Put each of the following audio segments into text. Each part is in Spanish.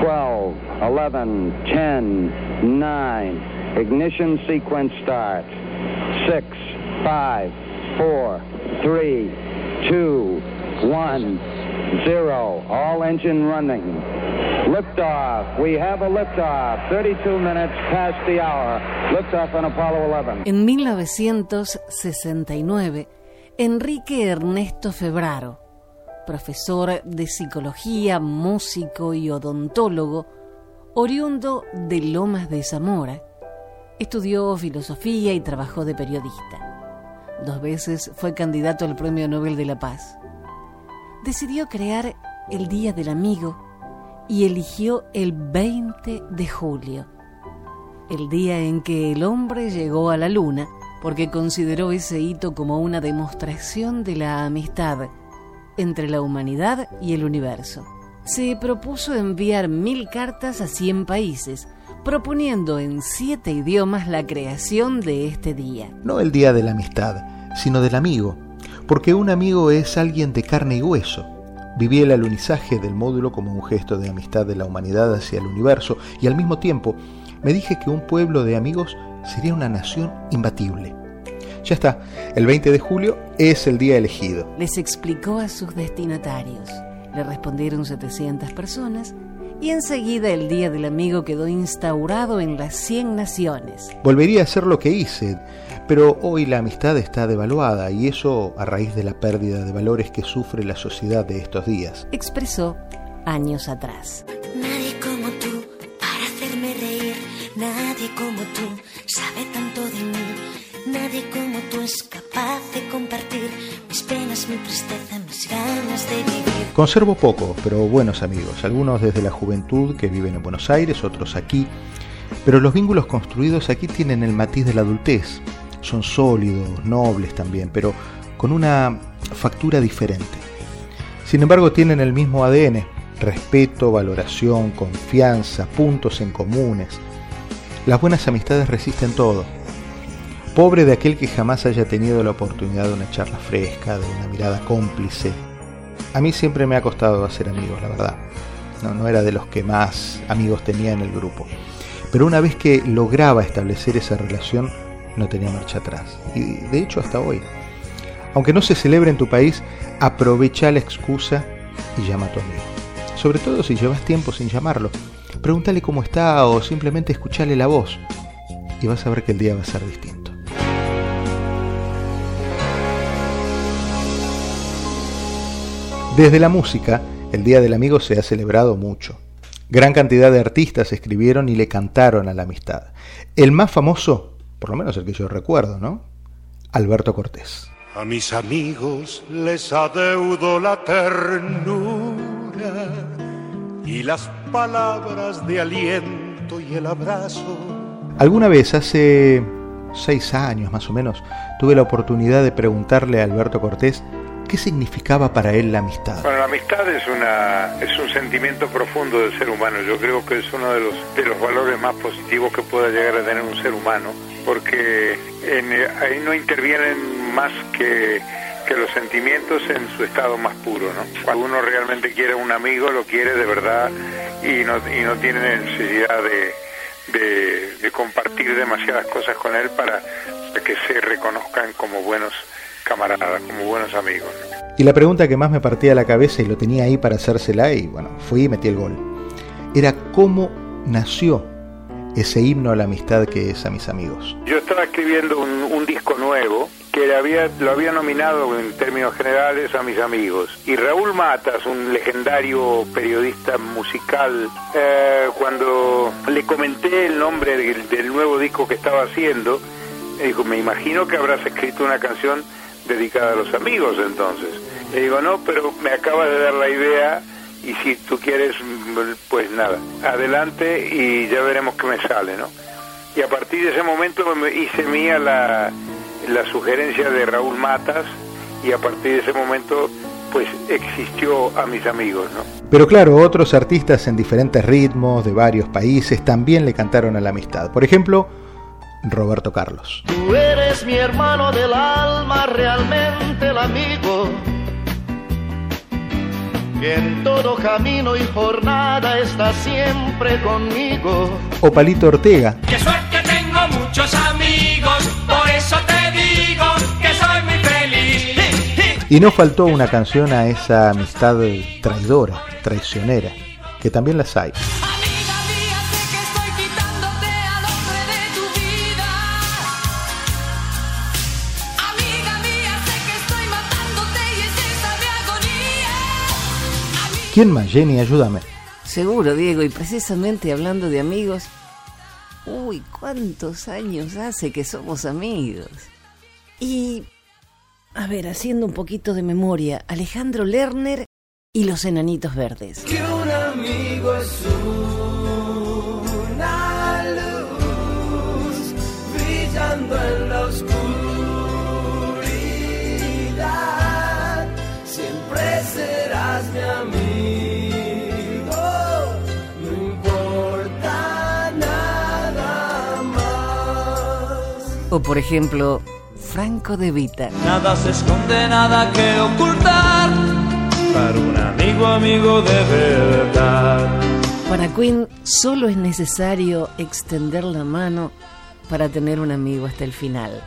12, 11, 10, 9. Ignition sequence start. 6, 5, 4, 3, 2, 1, 0. All engine running. Liftoff. We have a liftoff. 32 minutes past the hour. Liftoff on Apollo 11. En 1969, Enrique Ernesto Febraro, profesor de psicología, músico y odontólogo, oriundo de Lomas de Zamora, estudió filosofía y trabajó de periodista. Dos veces fue candidato al Premio Nobel de la Paz. Decidió crear el Día del Amigo y eligió el 20 de julio, el día en que el hombre llegó a la luna, porque consideró ese hito como una demostración de la amistad entre la humanidad y el universo. Se propuso enviar mil cartas a 100 países, proponiendo en siete idiomas la creación de este día. No el día de la amistad, sino del amigo, porque un amigo es alguien de carne y hueso. Viví el alunizaje del módulo como un gesto de amistad de la humanidad hacia el universo y al mismo tiempo me dije que un pueblo de amigos sería una nación imbatible. Ya está, el 20 de julio es el día elegido. Les explicó a sus destinatarios. Le respondieron 700 personas y enseguida el Día del Amigo quedó instaurado en las 100 naciones. Volvería a hacer lo que hice, pero hoy la amistad está devaluada y eso a raíz de la pérdida de valores que sufre la sociedad de estos días. Expresó años atrás. Compartir mis penas, mi tristeza, mis ganas de vivir. Conservo poco, pero buenos amigos, algunos desde la juventud que viven en Buenos Aires, otros aquí. Pero los vínculos construidos aquí tienen el matiz de la adultez. Son sólidos, nobles también, pero con una factura diferente. Sin embargo, tienen el mismo ADN, respeto, valoración, confianza, puntos en comunes. Las buenas amistades resisten todo Pobre de aquel que jamás haya tenido la oportunidad de una charla fresca, de una mirada cómplice. A mí siempre me ha costado hacer amigos, la verdad. No, era de los que más amigos tenía en el grupo. Pero una vez que lograba establecer esa relación, no tenía marcha atrás. Y de hecho hasta hoy. Aunque no se celebre en tu país, aprovecha la excusa y llama a tu amigo. Sobre todo si llevas tiempo sin llamarlo. Pregúntale cómo está o simplemente escuchale la voz. Y vas a ver que el día va a ser distinto. Desde la música, el Día del Amigo se ha celebrado mucho. Gran cantidad de artistas escribieron y le cantaron a la amistad. El más famoso, por lo menos el que yo recuerdo, ¿no? Alberto Cortés. A mis amigos les adeudo la ternura y las palabras de aliento y el abrazo. Alguna vez, hace seis años más o menos, tuve la oportunidad de preguntarle a Alberto Cortés ¿Qué significaba para él la amistad? Bueno, la amistad es una es un sentimiento profundo del ser humano. Yo creo que es uno de los de los valores más positivos que pueda llegar a tener un ser humano, porque ahí no intervienen más que que los sentimientos en su estado más puro, ¿no? Cuando uno realmente quiere a un amigo, lo quiere de verdad y no, y no tiene necesidad de, de, de compartir demasiadas cosas con él para que se reconozcan como buenos camaradas, como buenos amigos. Y la pregunta que más me partía la cabeza y lo tenía ahí para hacérsela y bueno, fui y metí el gol. Era cómo nació ese himno a la amistad que es a mis amigos. Yo estaba escribiendo un, disco nuevo que había, lo había nominado en términos generales a mis amigos. Y Raúl Matas, un legendario periodista musical, eh, cuando le comenté el nombre del, del nuevo disco que estaba haciendo, me dijo, me imagino que habrás escrito una canción dedicada a los amigos entonces. Le digo, no, pero me acabas de dar la idea y si tú quieres, pues nada, adelante y ya veremos qué me sale, ¿no? Y a partir de ese momento me hice mía la, la sugerencia de Raúl Matas y a partir de ese momento pues existió a mis amigos, ¿no? Pero claro, otros artistas en diferentes ritmos de varios países también le cantaron a la amistad. Por ejemplo, Roberto Carlos. Tú eres mi hermano del alma, realmente el amigo. que en todo camino y jornada está siempre conmigo. O Palito Ortega. Qué suerte tengo muchos amigos, por eso te digo que soy muy feliz. Y no faltó una canción a esa amistad traidora, traicionera, que también las hay. ¿Quién más, Jenny? Ayúdame. Seguro, Diego, y precisamente hablando de amigos, uy, cuántos años hace que somos amigos. Y, a ver, haciendo un poquito de memoria, Alejandro Lerner y los Enanitos Verdes. Que un amigo es una O por ejemplo, Franco de Vita. Nada se esconde, nada que ocultar. Para un amigo, amigo de verdad. Para Queen solo es necesario extender la mano para tener un amigo hasta el final.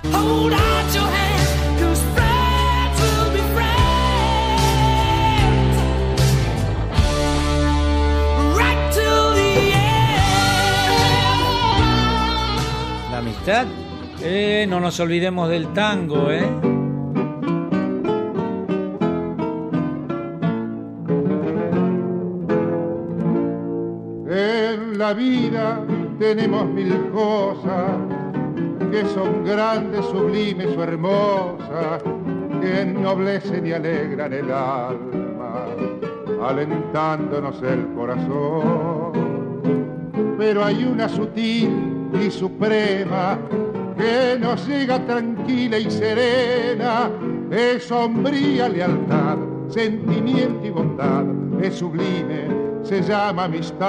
La amistad eh, no nos olvidemos del tango, ¿eh? En la vida tenemos mil cosas que son grandes, sublimes o hermosas, que ennoblecen y alegran el alma, alentándonos el corazón. Pero hay una sutil y suprema que nos llega tranquila y serena, es sombría lealtad, sentimiento y bondad, es sublime, se llama amistad.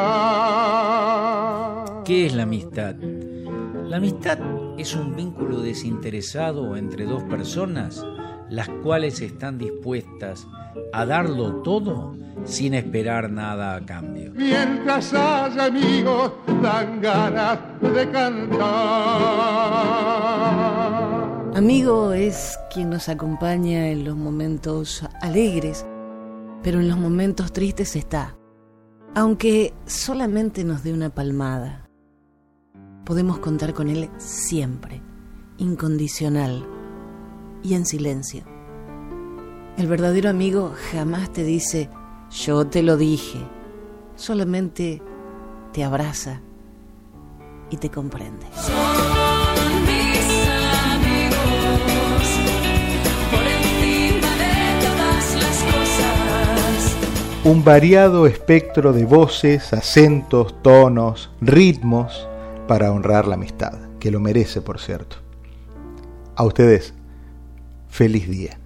¿Qué es la amistad? La amistad es un vínculo desinteresado entre dos personas, las cuales están dispuestas a darlo todo sin esperar nada a cambio. Mientras haya amigos, dan ganas de cantar. Amigo es quien nos acompaña en los momentos alegres, pero en los momentos tristes está. Aunque solamente nos dé una palmada, podemos contar con él siempre, incondicional y en silencio. El verdadero amigo jamás te dice, yo te lo dije, solamente te abraza y te comprende. Son mis amigos, por encima de todas las cosas. Un variado espectro de voces, acentos, tonos, ritmos para honrar la amistad, que lo merece, por cierto. A ustedes, feliz día.